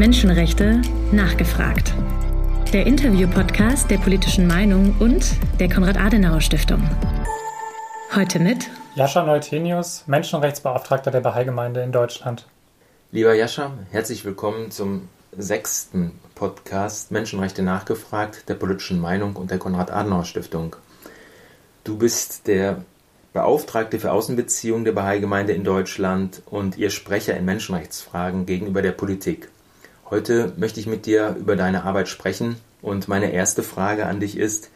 Menschenrechte nachgefragt. Der Interview-Podcast der politischen Meinung und der Konrad-Adenauer-Stiftung. Heute mit Jascha Neutenius, Menschenrechtsbeauftragter der Bahai-Gemeinde in Deutschland. Lieber Jascha, herzlich willkommen zum sechsten Podcast Menschenrechte nachgefragt der politischen Meinung und der Konrad-Adenauer-Stiftung. Du bist der Beauftragte für Außenbeziehungen der Bahai-Gemeinde in Deutschland und ihr Sprecher in Menschenrechtsfragen gegenüber der Politik. Heute möchte ich mit dir über deine Arbeit sprechen und meine erste Frage an dich ist,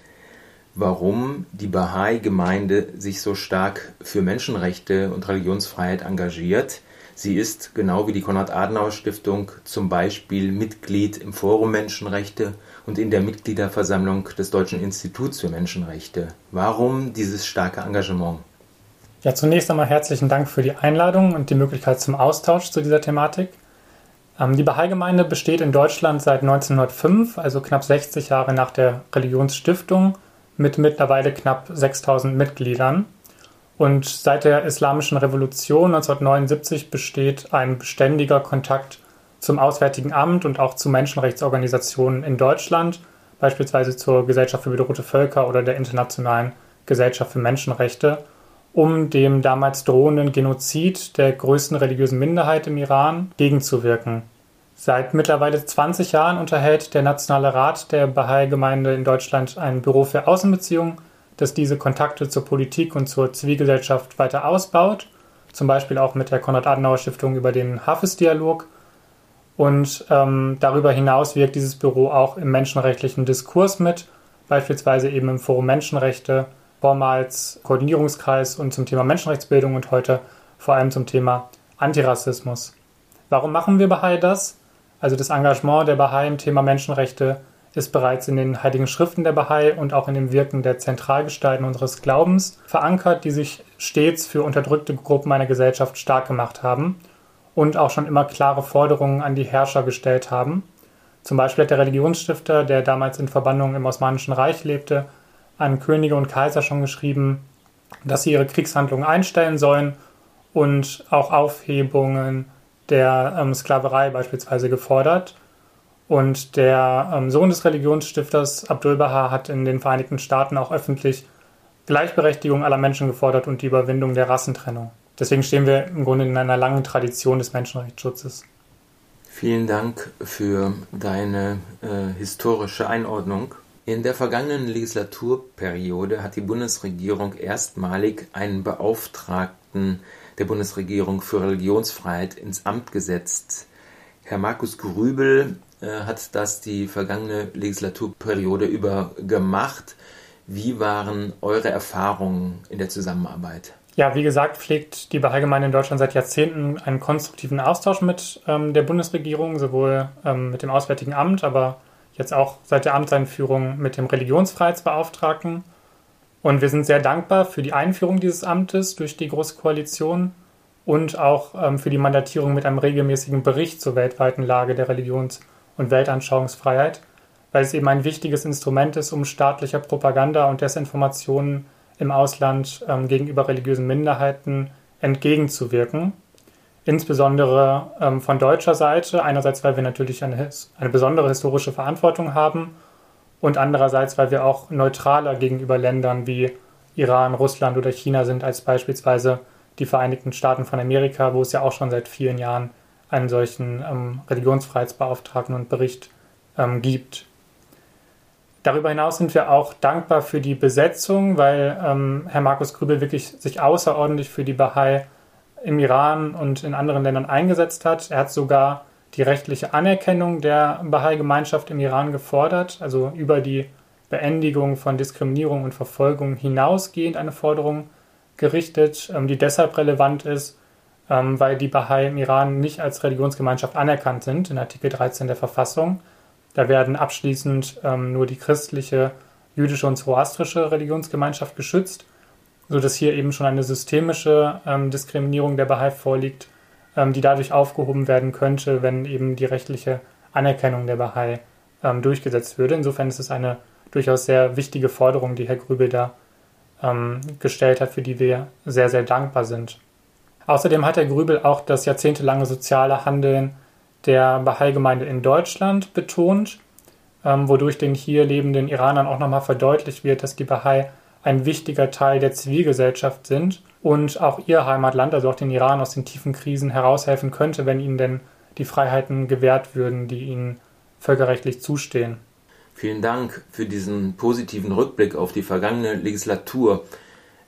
warum die Bahai-Gemeinde sich so stark für Menschenrechte und Religionsfreiheit engagiert. Sie ist, genau wie die Konrad-Adenauer-Stiftung, zum Beispiel Mitglied im Forum Menschenrechte und in der Mitgliederversammlung des Deutschen Instituts für Menschenrechte. Warum dieses starke Engagement? Ja, zunächst einmal herzlichen Dank für die Einladung und die Möglichkeit zum Austausch zu dieser Thematik. Ähm, die Bahai-Gemeinde besteht in Deutschland seit 1905, also knapp 60 Jahre nach der Religionsstiftung, mit mittlerweile knapp 6000 Mitgliedern. Und seit der Islamischen Revolution 1979 besteht ein beständiger Kontakt zum Auswärtigen Amt und auch zu Menschenrechtsorganisationen in Deutschland, beispielsweise zur Gesellschaft für bedrohte Völker oder der Internationalen Gesellschaft für Menschenrechte, um dem damals drohenden Genozid der größten religiösen Minderheit im Iran gegenzuwirken. Seit mittlerweile 20 Jahren unterhält der Nationale Rat der Bahai-Gemeinde in Deutschland ein Büro für Außenbeziehungen, das diese Kontakte zur Politik und zur Zivilgesellschaft weiter ausbaut, zum Beispiel auch mit der Konrad-Adenauer-Stiftung über den Hafiz-Dialog. Und ähm, darüber hinaus wirkt dieses Büro auch im menschenrechtlichen Diskurs mit, beispielsweise eben im Forum Menschenrechte vormals Koordinierungskreis und zum Thema Menschenrechtsbildung und heute vor allem zum Thema Antirassismus. Warum machen wir Bahai das? Also das Engagement der Bahai im Thema Menschenrechte ist bereits in den heiligen Schriften der Bahai und auch in dem Wirken der Zentralgestalten unseres Glaubens verankert, die sich stets für unterdrückte Gruppen einer Gesellschaft stark gemacht haben und auch schon immer klare Forderungen an die Herrscher gestellt haben. Zum Beispiel hat der Religionsstifter, der damals in Verbannung im Osmanischen Reich lebte, an Könige und Kaiser schon geschrieben, dass sie ihre Kriegshandlungen einstellen sollen und auch Aufhebungen der ähm, Sklaverei beispielsweise gefordert. Und der ähm, Sohn des Religionsstifters Abdul Baha hat in den Vereinigten Staaten auch öffentlich Gleichberechtigung aller Menschen gefordert und die Überwindung der Rassentrennung. Deswegen stehen wir im Grunde in einer langen Tradition des Menschenrechtsschutzes. Vielen Dank für deine äh, historische Einordnung. In der vergangenen Legislaturperiode hat die Bundesregierung erstmalig einen Beauftragten der Bundesregierung für Religionsfreiheit ins Amt gesetzt. Herr Markus Grübel äh, hat das die vergangene Legislaturperiode über gemacht. Wie waren eure Erfahrungen in der Zusammenarbeit? Ja, wie gesagt, pflegt die Bahai-Gemeinde in Deutschland seit Jahrzehnten einen konstruktiven Austausch mit ähm, der Bundesregierung, sowohl ähm, mit dem Auswärtigen Amt, aber jetzt auch seit der Amtseinführung mit dem Religionsfreiheitsbeauftragten. Und wir sind sehr dankbar für die Einführung dieses Amtes durch die Große Koalition und auch ähm, für die Mandatierung mit einem regelmäßigen Bericht zur weltweiten Lage der Religions- und Weltanschauungsfreiheit, weil es eben ein wichtiges Instrument ist, um staatlicher Propaganda und Desinformationen im Ausland ähm, gegenüber religiösen Minderheiten entgegenzuwirken insbesondere ähm, von deutscher Seite. Einerseits, weil wir natürlich eine, eine besondere historische Verantwortung haben und andererseits, weil wir auch neutraler gegenüber Ländern wie Iran, Russland oder China sind als beispielsweise die Vereinigten Staaten von Amerika, wo es ja auch schon seit vielen Jahren einen solchen ähm, Religionsfreiheitsbeauftragten und Bericht ähm, gibt. Darüber hinaus sind wir auch dankbar für die Besetzung, weil ähm, Herr Markus Grübel wirklich sich außerordentlich für die Bahai im Iran und in anderen Ländern eingesetzt hat. Er hat sogar die rechtliche Anerkennung der Bahai-Gemeinschaft im Iran gefordert, also über die Beendigung von Diskriminierung und Verfolgung hinausgehend eine Forderung gerichtet, ähm, die deshalb relevant ist, ähm, weil die Bahai im Iran nicht als Religionsgemeinschaft anerkannt sind in Artikel 13 der Verfassung. Da werden abschließend ähm, nur die christliche, jüdische und zoroastrische Religionsgemeinschaft geschützt sodass hier eben schon eine systemische ähm, Diskriminierung der Bahai vorliegt, ähm, die dadurch aufgehoben werden könnte, wenn eben die rechtliche Anerkennung der Bahai ähm, durchgesetzt würde. Insofern ist es eine durchaus sehr wichtige Forderung, die Herr Grübel da ähm, gestellt hat, für die wir sehr, sehr dankbar sind. Außerdem hat Herr Grübel auch das jahrzehntelange soziale Handeln der Bahai-Gemeinde in Deutschland betont, ähm, wodurch den hier lebenden Iranern auch nochmal verdeutlicht wird, dass die Bahai ein wichtiger Teil der Zivilgesellschaft sind und auch ihr Heimatland, also auch den Iran, aus den tiefen Krisen heraushelfen könnte, wenn ihnen denn die Freiheiten gewährt würden, die ihnen völkerrechtlich zustehen. Vielen Dank für diesen positiven Rückblick auf die vergangene Legislatur.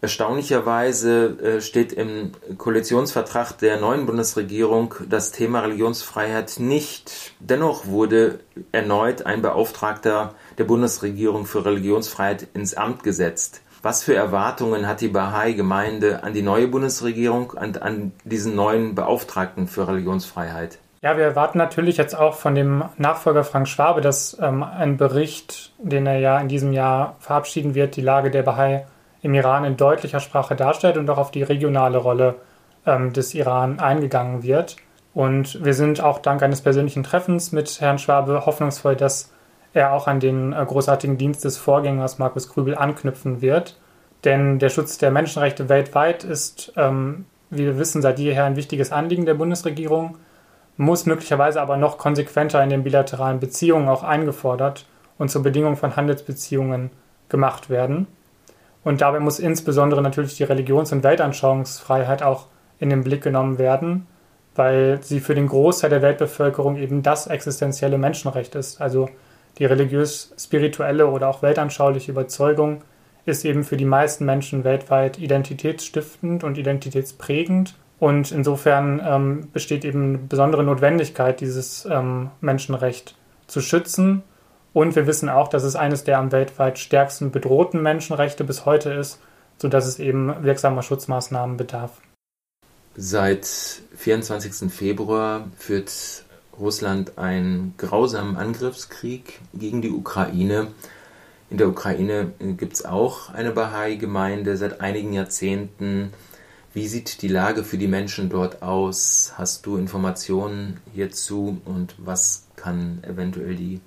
Erstaunlicherweise äh, steht im Koalitionsvertrag der neuen Bundesregierung das Thema Religionsfreiheit nicht. Dennoch wurde erneut ein Beauftragter der Bundesregierung für Religionsfreiheit ins Amt gesetzt. Was für Erwartungen hat die Bahai-Gemeinde an die neue Bundesregierung und an diesen neuen Beauftragten für Religionsfreiheit? Ja, wir erwarten natürlich jetzt auch von dem Nachfolger Frank Schwabe, dass ähm, ein Bericht, den er ja in diesem Jahr verabschieden wird, die Lage der Bahai im Iran in deutlicher Sprache darstellt und auch auf die regionale Rolle ähm, des Iran eingegangen wird. Und wir sind auch dank eines persönlichen Treffens mit Herrn Schwabe hoffnungsvoll, dass er auch an den äh, großartigen Dienst des Vorgängers Markus Krübel anknüpfen wird. Denn der Schutz der Menschenrechte weltweit ist, ähm, wie wir wissen, seit jeher ein wichtiges Anliegen der Bundesregierung, muss möglicherweise aber noch konsequenter in den bilateralen Beziehungen auch eingefordert und zur Bedingung von Handelsbeziehungen gemacht werden. Und dabei muss insbesondere natürlich die Religions- und Weltanschauungsfreiheit auch in den Blick genommen werden, weil sie für den Großteil der Weltbevölkerung eben das existenzielle Menschenrecht ist. Also die religiös-spirituelle oder auch weltanschauliche Überzeugung ist eben für die meisten Menschen weltweit identitätsstiftend und identitätsprägend. Und insofern ähm, besteht eben eine besondere Notwendigkeit, dieses ähm, Menschenrecht zu schützen und wir wissen auch, dass es eines der am weltweit stärksten bedrohten Menschenrechte bis heute ist, sodass es eben wirksamer Schutzmaßnahmen bedarf. Seit 24. Februar führt Russland einen grausamen Angriffskrieg gegen die Ukraine. In der Ukraine gibt es auch eine Bahai-Gemeinde seit einigen Jahrzehnten. Wie sieht die Lage für die Menschen dort aus? Hast du Informationen hierzu und was kann eventuell die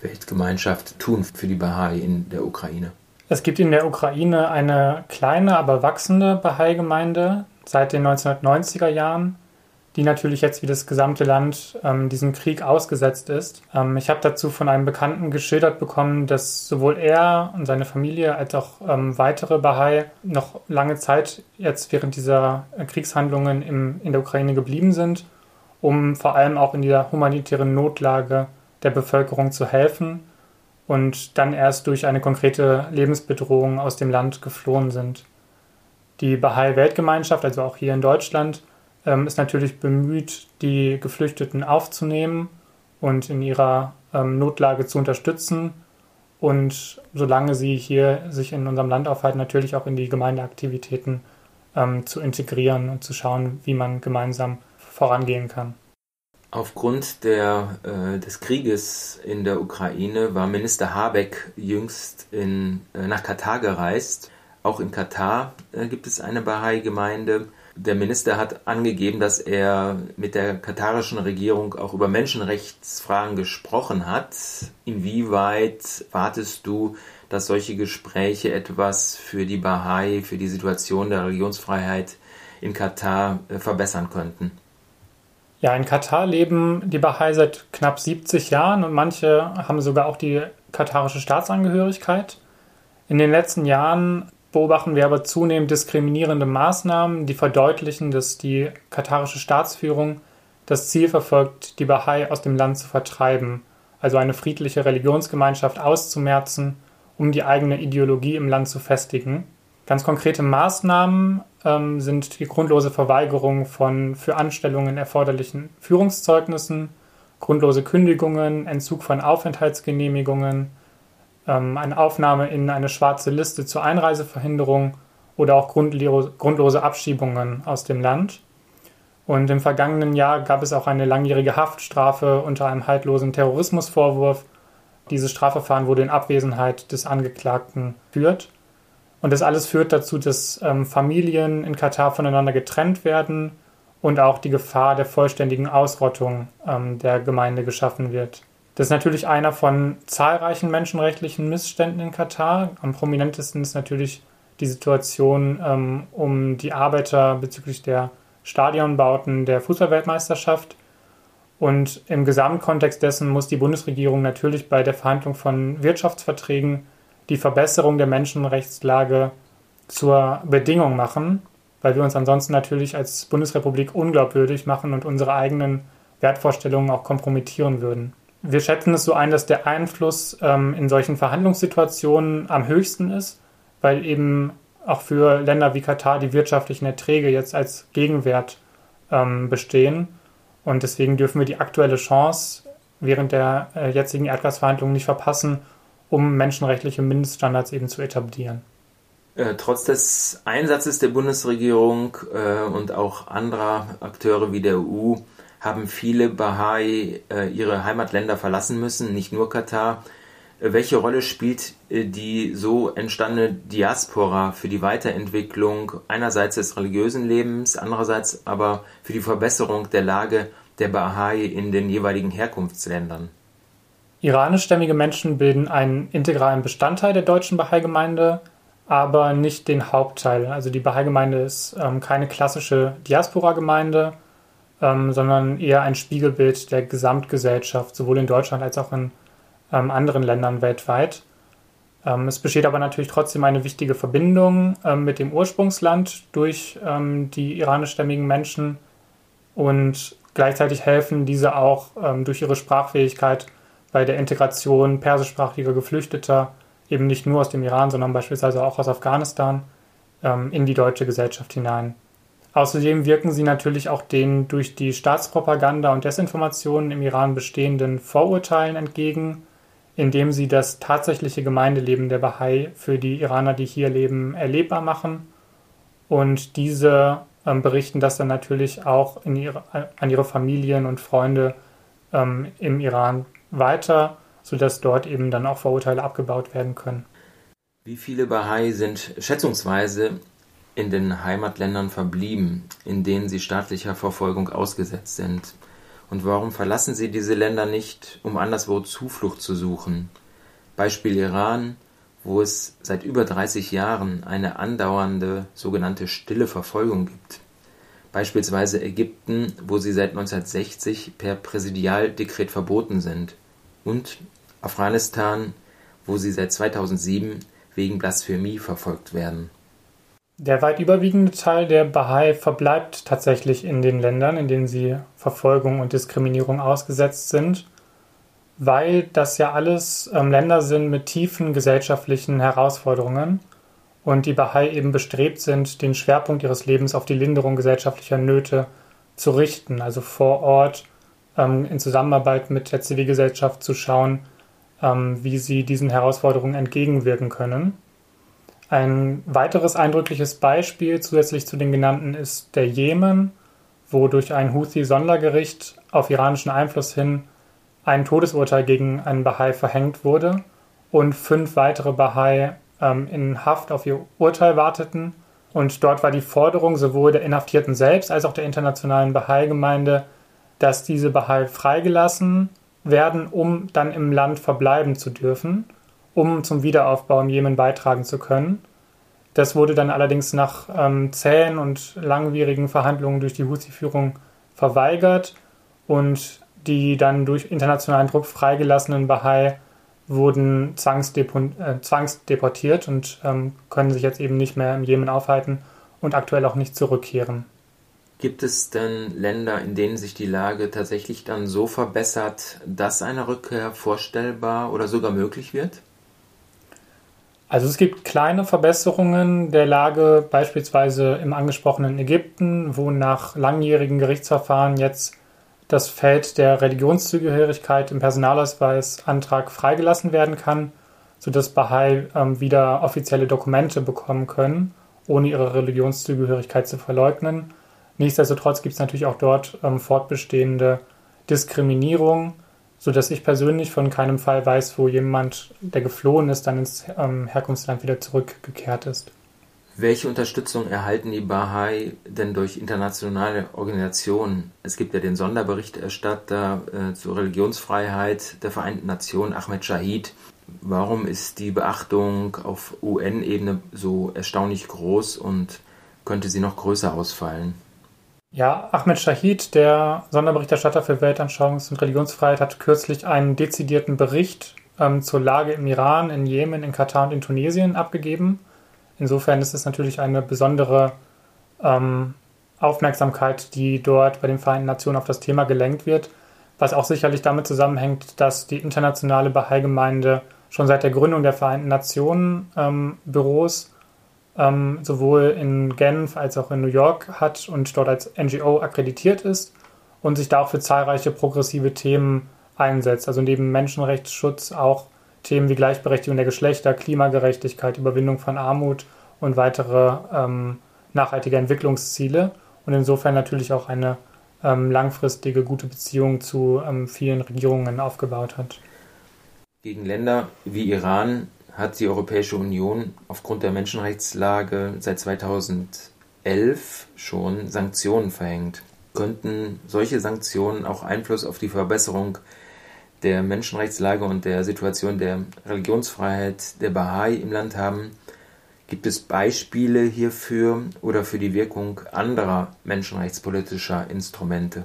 Weltgemeinschaft tun für die Bahai in der Ukraine? Es gibt in der Ukraine eine kleine, aber wachsende Bahai-Gemeinde seit den 1990er Jahren, die natürlich jetzt wie das gesamte Land ähm, diesem Krieg ausgesetzt ist. Ähm, ich habe dazu von einem Bekannten geschildert bekommen, dass sowohl er und seine Familie als auch ähm, weitere Bahai noch lange Zeit jetzt während dieser Kriegshandlungen im, in der Ukraine geblieben sind, um vor allem auch in dieser humanitären Notlage der Bevölkerung zu helfen und dann erst durch eine konkrete Lebensbedrohung aus dem Land geflohen sind. Die Bahai-Weltgemeinschaft, also auch hier in Deutschland, ähm, ist natürlich bemüht, die Geflüchteten aufzunehmen und in ihrer ähm, Notlage zu unterstützen und solange sie hier sich in unserem Land aufhalten, natürlich auch in die Gemeindeaktivitäten ähm, zu integrieren und zu schauen, wie man gemeinsam vorangehen kann. Aufgrund der, äh, des Krieges in der Ukraine war Minister Habeck jüngst in, äh, nach Katar gereist. Auch in Katar äh, gibt es eine Bahai-Gemeinde. Der Minister hat angegeben, dass er mit der katarischen Regierung auch über Menschenrechtsfragen gesprochen hat. Inwieweit wartest du, dass solche Gespräche etwas für die Bahai, für die Situation der Religionsfreiheit in Katar äh, verbessern könnten? Ja, in Katar leben die Bahai seit knapp 70 Jahren und manche haben sogar auch die katarische Staatsangehörigkeit. In den letzten Jahren beobachten wir aber zunehmend diskriminierende Maßnahmen, die verdeutlichen, dass die katarische Staatsführung das Ziel verfolgt, die Bahai aus dem Land zu vertreiben, also eine friedliche Religionsgemeinschaft auszumerzen, um die eigene Ideologie im Land zu festigen. Ganz konkrete Maßnahmen ähm, sind die grundlose Verweigerung von für Anstellungen erforderlichen Führungszeugnissen, grundlose Kündigungen, Entzug von Aufenthaltsgenehmigungen, ähm, eine Aufnahme in eine schwarze Liste zur Einreiseverhinderung oder auch grundlose Abschiebungen aus dem Land. Und im vergangenen Jahr gab es auch eine langjährige Haftstrafe unter einem haltlosen Terrorismusvorwurf. Dieses Strafverfahren wurde in Abwesenheit des Angeklagten geführt. Und das alles führt dazu, dass ähm, Familien in Katar voneinander getrennt werden und auch die Gefahr der vollständigen Ausrottung ähm, der Gemeinde geschaffen wird. Das ist natürlich einer von zahlreichen menschenrechtlichen Missständen in Katar. Am prominentesten ist natürlich die Situation ähm, um die Arbeiter bezüglich der Stadionbauten der Fußballweltmeisterschaft. Und im Gesamtkontext dessen muss die Bundesregierung natürlich bei der Verhandlung von Wirtschaftsverträgen die Verbesserung der Menschenrechtslage zur Bedingung machen, weil wir uns ansonsten natürlich als Bundesrepublik unglaubwürdig machen und unsere eigenen Wertvorstellungen auch kompromittieren würden. Wir schätzen es so ein, dass der Einfluss ähm, in solchen Verhandlungssituationen am höchsten ist, weil eben auch für Länder wie Katar die wirtschaftlichen Erträge jetzt als Gegenwert ähm, bestehen. Und deswegen dürfen wir die aktuelle Chance während der äh, jetzigen Erdgasverhandlungen nicht verpassen, um menschenrechtliche Mindeststandards eben zu etablieren. Äh, trotz des Einsatzes der Bundesregierung äh, und auch anderer Akteure wie der EU haben viele Bahai äh, ihre Heimatländer verlassen müssen, nicht nur Katar. Äh, welche Rolle spielt äh, die so entstandene Diaspora für die Weiterentwicklung einerseits des religiösen Lebens, andererseits aber für die Verbesserung der Lage der Bahai in den jeweiligen Herkunftsländern? Iranischstämmige Menschen bilden einen integralen Bestandteil der deutschen Bahai-Gemeinde, aber nicht den Hauptteil. Also die Bahai-Gemeinde ist ähm, keine klassische Diaspora-Gemeinde, ähm, sondern eher ein Spiegelbild der Gesamtgesellschaft, sowohl in Deutschland als auch in ähm, anderen Ländern weltweit. Ähm, es besteht aber natürlich trotzdem eine wichtige Verbindung ähm, mit dem Ursprungsland durch ähm, die iranischstämmigen Menschen und gleichzeitig helfen diese auch ähm, durch ihre Sprachfähigkeit bei der Integration persischsprachiger Geflüchteter, eben nicht nur aus dem Iran, sondern beispielsweise auch aus Afghanistan, in die deutsche Gesellschaft hinein. Außerdem wirken sie natürlich auch den durch die Staatspropaganda und Desinformationen im Iran bestehenden Vorurteilen entgegen, indem sie das tatsächliche Gemeindeleben der Bahai für die Iraner, die hier leben, erlebbar machen. Und diese ähm, berichten das dann natürlich auch ihre, an ihre Familien und Freunde ähm, im Iran weiter, sodass dort eben dann auch Vorurteile abgebaut werden können. Wie viele Bahai sind schätzungsweise in den Heimatländern verblieben, in denen sie staatlicher Verfolgung ausgesetzt sind? Und warum verlassen sie diese Länder nicht, um anderswo Zuflucht zu suchen? Beispiel Iran, wo es seit über 30 Jahren eine andauernde sogenannte stille Verfolgung gibt. Beispielsweise Ägypten, wo sie seit 1960 per Präsidialdekret verboten sind. Und Afghanistan, wo sie seit 2007 wegen Blasphemie verfolgt werden. Der weit überwiegende Teil der Bahai verbleibt tatsächlich in den Ländern, in denen sie Verfolgung und Diskriminierung ausgesetzt sind, weil das ja alles ähm, Länder sind mit tiefen gesellschaftlichen Herausforderungen und die Bahai eben bestrebt sind, den Schwerpunkt ihres Lebens auf die Linderung gesellschaftlicher Nöte zu richten, also vor Ort ähm, in Zusammenarbeit mit der Zivilgesellschaft zu schauen, ähm, wie sie diesen Herausforderungen entgegenwirken können. Ein weiteres eindrückliches Beispiel zusätzlich zu den genannten ist der Jemen, wo durch ein Houthi-Sondergericht auf iranischen Einfluss hin ein Todesurteil gegen einen Bahai verhängt wurde und fünf weitere Bahai ähm, in Haft auf ihr Urteil warteten. Und dort war die Forderung sowohl der Inhaftierten selbst als auch der internationalen Bahai-Gemeinde, dass diese Bahai freigelassen werden, um dann im Land verbleiben zu dürfen um zum Wiederaufbau im Jemen beitragen zu können. Das wurde dann allerdings nach ähm, zähen und langwierigen Verhandlungen durch die Houthi-Führung verweigert und die dann durch internationalen Druck freigelassenen Bahai wurden äh, zwangsdeportiert und ähm, können sich jetzt eben nicht mehr im Jemen aufhalten und aktuell auch nicht zurückkehren. Gibt es denn Länder, in denen sich die Lage tatsächlich dann so verbessert, dass eine Rückkehr vorstellbar oder sogar möglich wird? Also es gibt kleine Verbesserungen der Lage, beispielsweise im angesprochenen Ägypten, wo nach langjährigen Gerichtsverfahren jetzt das Feld der Religionszugehörigkeit im Personalausweisantrag freigelassen werden kann, sodass Bahai ähm, wieder offizielle Dokumente bekommen können, ohne ihre Religionszugehörigkeit zu verleugnen. Nichtsdestotrotz gibt es natürlich auch dort ähm, fortbestehende Diskriminierung sodass ich persönlich von keinem Fall weiß, wo jemand, der geflohen ist, dann ins ähm, Herkunftsland wieder zurückgekehrt ist. Welche Unterstützung erhalten die Bahai denn durch internationale Organisationen? Es gibt ja den Sonderberichterstatter äh, zur Religionsfreiheit der Vereinten Nationen, Ahmed Shahid. Warum ist die Beachtung auf UN-Ebene so erstaunlich groß und könnte sie noch größer ausfallen? Ja, Ahmed Shahid, der Sonderberichterstatter für Weltanschauungs- und Religionsfreiheit, hat kürzlich einen dezidierten Bericht ähm, zur Lage im Iran, in Jemen, in Katar und in Tunesien abgegeben. Insofern ist es natürlich eine besondere ähm, Aufmerksamkeit, die dort bei den Vereinten Nationen auf das Thema gelenkt wird, was auch sicherlich damit zusammenhängt, dass die internationale Bahai-Gemeinde schon seit der Gründung der Vereinten Nationen ähm, Büros ähm, sowohl in Genf als auch in New York hat und dort als NGO akkreditiert ist und sich da auch für zahlreiche progressive Themen einsetzt. Also neben Menschenrechtsschutz auch Themen wie Gleichberechtigung der Geschlechter, Klimagerechtigkeit, Überwindung von Armut und weitere ähm, nachhaltige Entwicklungsziele und insofern natürlich auch eine ähm, langfristige gute Beziehung zu ähm, vielen Regierungen aufgebaut hat. Gegen Länder wie Iran hat die Europäische Union aufgrund der Menschenrechtslage seit 2011 schon Sanktionen verhängt. Könnten solche Sanktionen auch Einfluss auf die Verbesserung der Menschenrechtslage und der Situation der Religionsfreiheit der Bahai im Land haben? Gibt es Beispiele hierfür oder für die Wirkung anderer menschenrechtspolitischer Instrumente?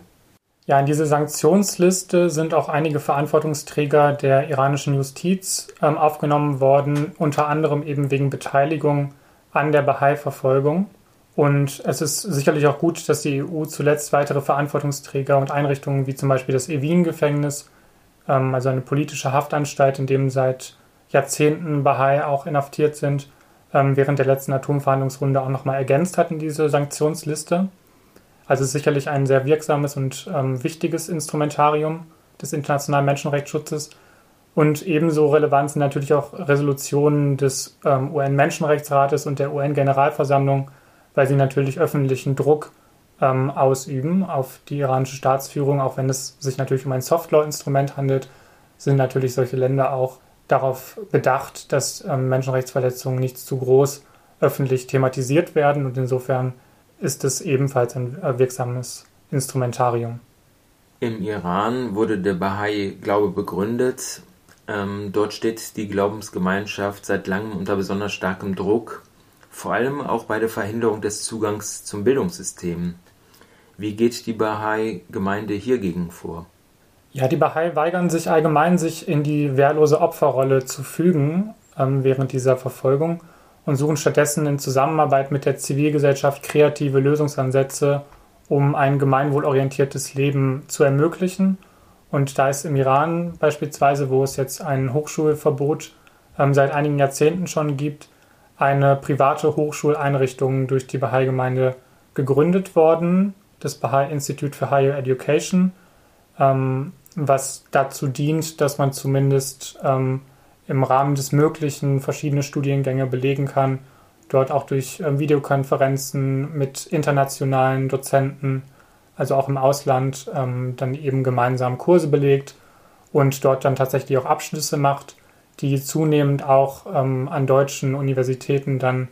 Ja, in diese Sanktionsliste sind auch einige Verantwortungsträger der iranischen Justiz ähm, aufgenommen worden, unter anderem eben wegen Beteiligung an der Bahai-Verfolgung. Und es ist sicherlich auch gut, dass die EU zuletzt weitere Verantwortungsträger und Einrichtungen wie zum Beispiel das Evin-Gefängnis, ähm, also eine politische Haftanstalt, in dem seit Jahrzehnten Bahai auch inhaftiert sind, ähm, während der letzten Atomverhandlungsrunde auch nochmal ergänzt hat in diese Sanktionsliste. Also sicherlich ein sehr wirksames und ähm, wichtiges Instrumentarium des internationalen Menschenrechtsschutzes. Und ebenso relevant sind natürlich auch Resolutionen des ähm, UN-Menschenrechtsrates und der UN-Generalversammlung, weil sie natürlich öffentlichen Druck ähm, ausüben auf die iranische Staatsführung, auch wenn es sich natürlich um ein Softlaw-Instrument handelt, sind natürlich solche Länder auch darauf bedacht, dass ähm, Menschenrechtsverletzungen nicht zu groß öffentlich thematisiert werden und insofern ist es ebenfalls ein wirksames Instrumentarium. Im Iran wurde der Bahai-Glaube begründet. Ähm, dort steht die Glaubensgemeinschaft seit langem unter besonders starkem Druck, vor allem auch bei der Verhinderung des Zugangs zum Bildungssystem. Wie geht die Bahai-Gemeinde hiergegen vor? Ja, die Bahai weigern sich allgemein, sich in die wehrlose Opferrolle zu fügen ähm, während dieser Verfolgung und suchen stattdessen in Zusammenarbeit mit der Zivilgesellschaft kreative Lösungsansätze, um ein gemeinwohlorientiertes Leben zu ermöglichen. Und da ist im Iran beispielsweise, wo es jetzt ein Hochschulverbot ähm, seit einigen Jahrzehnten schon gibt, eine private Hochschuleinrichtung durch die Bahai-Gemeinde gegründet worden, das Bahai Institute for Higher Education, ähm, was dazu dient, dass man zumindest ähm, im Rahmen des Möglichen verschiedene Studiengänge belegen kann, dort auch durch ähm, Videokonferenzen mit internationalen Dozenten, also auch im Ausland, ähm, dann eben gemeinsam Kurse belegt und dort dann tatsächlich auch Abschlüsse macht, die zunehmend auch ähm, an deutschen Universitäten dann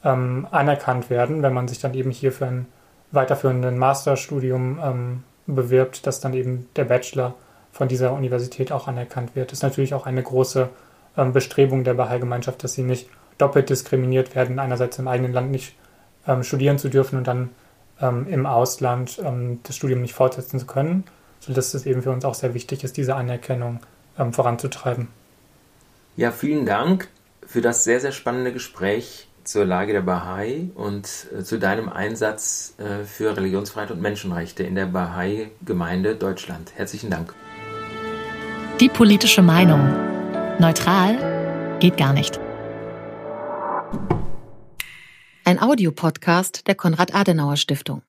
anerkannt werden, wenn man sich dann eben hier für ein weiterführenden Masterstudium bewirbt, dass dann eben der Bachelor von dieser Universität auch anerkannt wird. Das ist natürlich auch eine große ähm, Bestrebung der Bahai-Gemeinschaft, dass sie nicht doppelt diskriminiert werden, einerseits im eigenen Land nicht ähm, studieren zu dürfen und dann ähm, im Ausland ähm, das Studium nicht fortsetzen zu können, sodass es eben für uns auch sehr wichtig ist, diese Anerkennung ähm, voranzutreiben. Ja, vielen Dank für das sehr, sehr spannende Gespräch zur Lage der Bahai und äh, zu deinem Einsatz äh, für Religionsfreiheit und Menschenrechte in der Bahai-Gemeinde Deutschland. Herzlichen Dank. Die politische Meinung. Neutral geht gar nicht. Ein Audiopodcast der Konrad-Adenauer Stiftung.